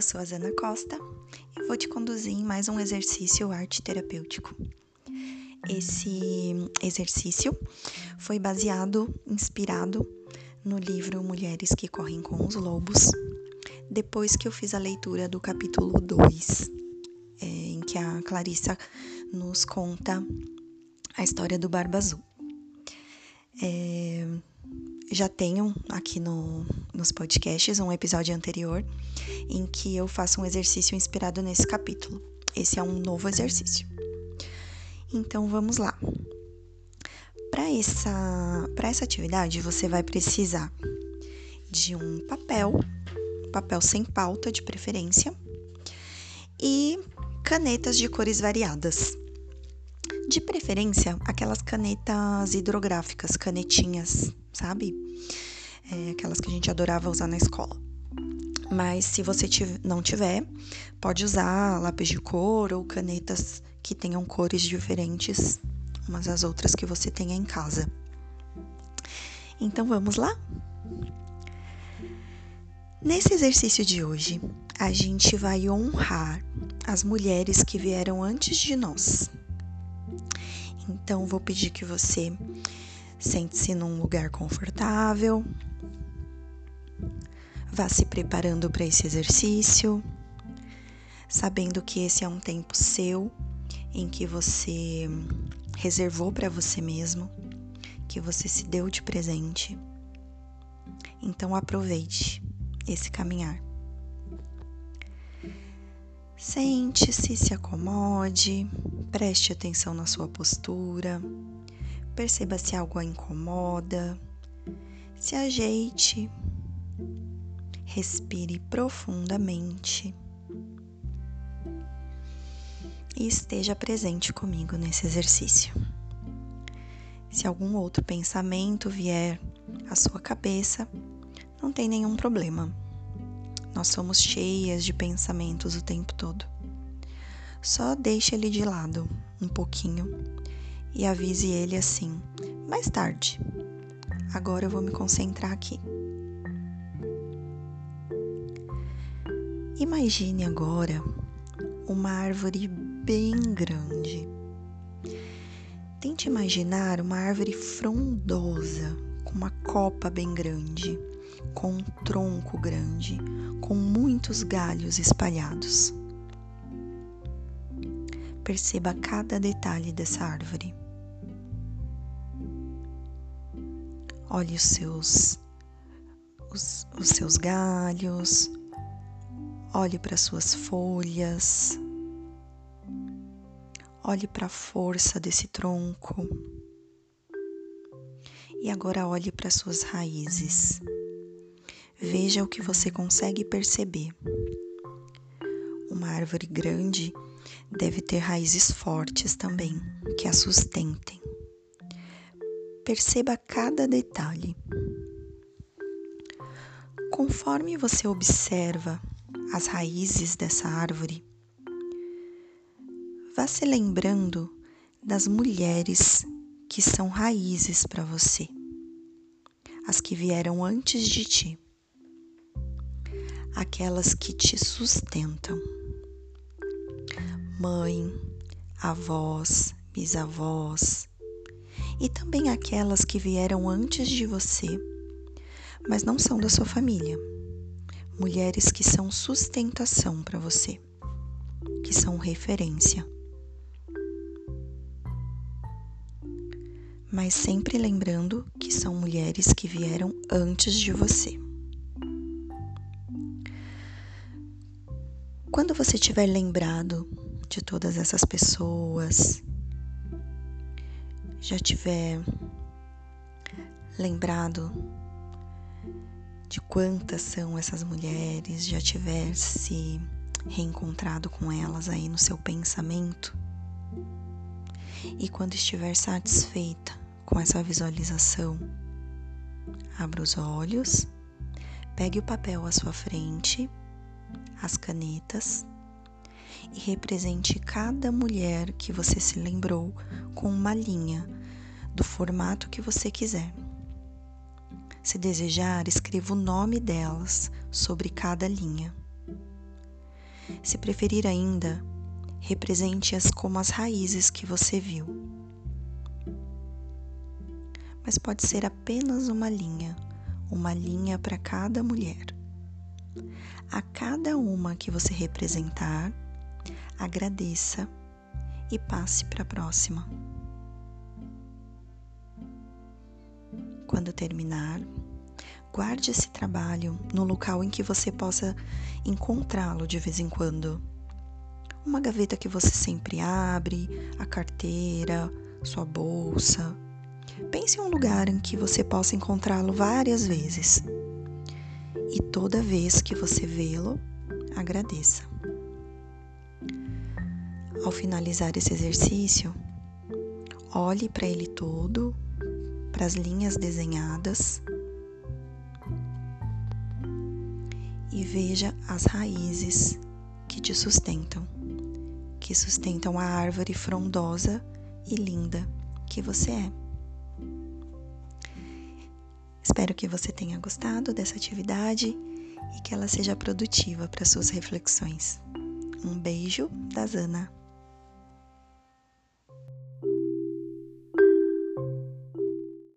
eu sou a Zana Costa e vou te conduzir em mais um exercício arte terapêutico. Esse exercício foi baseado, inspirado no livro Mulheres que Correm com os Lobos, depois que eu fiz a leitura do capítulo 2, é, em que a Clarissa nos conta a história do Barba Azul. É, já tenho aqui no, nos podcasts um episódio anterior em que eu faço um exercício inspirado nesse capítulo. Esse é um novo exercício. Então vamos lá. Para essa, essa atividade, você vai precisar de um papel, papel sem pauta de preferência, e canetas de cores variadas. De preferência, aquelas canetas hidrográficas, canetinhas, sabe? É, aquelas que a gente adorava usar na escola. Mas se você não tiver, pode usar lápis de cor ou canetas que tenham cores diferentes umas das outras que você tenha em casa. Então vamos lá? Nesse exercício de hoje, a gente vai honrar as mulheres que vieram antes de nós. Então, vou pedir que você sente-se num lugar confortável, vá se preparando para esse exercício, sabendo que esse é um tempo seu em que você reservou para você mesmo, que você se deu de presente. Então aproveite esse caminhar. Sente-se, se acomode, preste atenção na sua postura, perceba se algo a incomoda, se ajeite, respire profundamente e esteja presente comigo nesse exercício. Se algum outro pensamento vier à sua cabeça, não tem nenhum problema nós somos cheias de pensamentos o tempo todo. Só deixe ele de lado um pouquinho e avise ele assim: mais tarde. Agora eu vou me concentrar aqui. Imagine agora uma árvore bem grande. Tente imaginar uma árvore frondosa, com uma copa bem grande com um tronco grande, com muitos galhos espalhados. Perceba cada detalhe dessa árvore. Olhe os seus os, os seus galhos, olhe para suas folhas, olhe para a força desse tronco. E agora olhe para suas raízes. Veja o que você consegue perceber. Uma árvore grande deve ter raízes fortes também, que a sustentem. Perceba cada detalhe. Conforme você observa as raízes dessa árvore, vá se lembrando das mulheres que são raízes para você, as que vieram antes de ti aquelas que te sustentam. Mãe, avós, bisavós, e também aquelas que vieram antes de você, mas não são da sua família. Mulheres que são sustentação para você, que são referência. Mas sempre lembrando que são mulheres que vieram antes de você. Quando você tiver lembrado de todas essas pessoas, já tiver lembrado de quantas são essas mulheres, já tiver se reencontrado com elas aí no seu pensamento, e quando estiver satisfeita com essa visualização, abra os olhos, pegue o papel à sua frente as canetas e represente cada mulher que você se lembrou com uma linha do formato que você quiser. Se desejar, escreva o nome delas sobre cada linha. Se preferir ainda, represente-as como as raízes que você viu. Mas pode ser apenas uma linha, uma linha para cada mulher. A cada uma que você representar, agradeça e passe para a próxima. Quando terminar, guarde esse trabalho no local em que você possa encontrá-lo de vez em quando. Uma gaveta que você sempre abre, a carteira, sua bolsa. Pense em um lugar em que você possa encontrá-lo várias vezes. E toda vez que você vê-lo, agradeça. Ao finalizar esse exercício, olhe para ele todo, para as linhas desenhadas e veja as raízes que te sustentam, que sustentam a árvore frondosa e linda que você é. Espero que você tenha gostado dessa atividade e que ela seja produtiva para suas reflexões. Um beijo da Zana.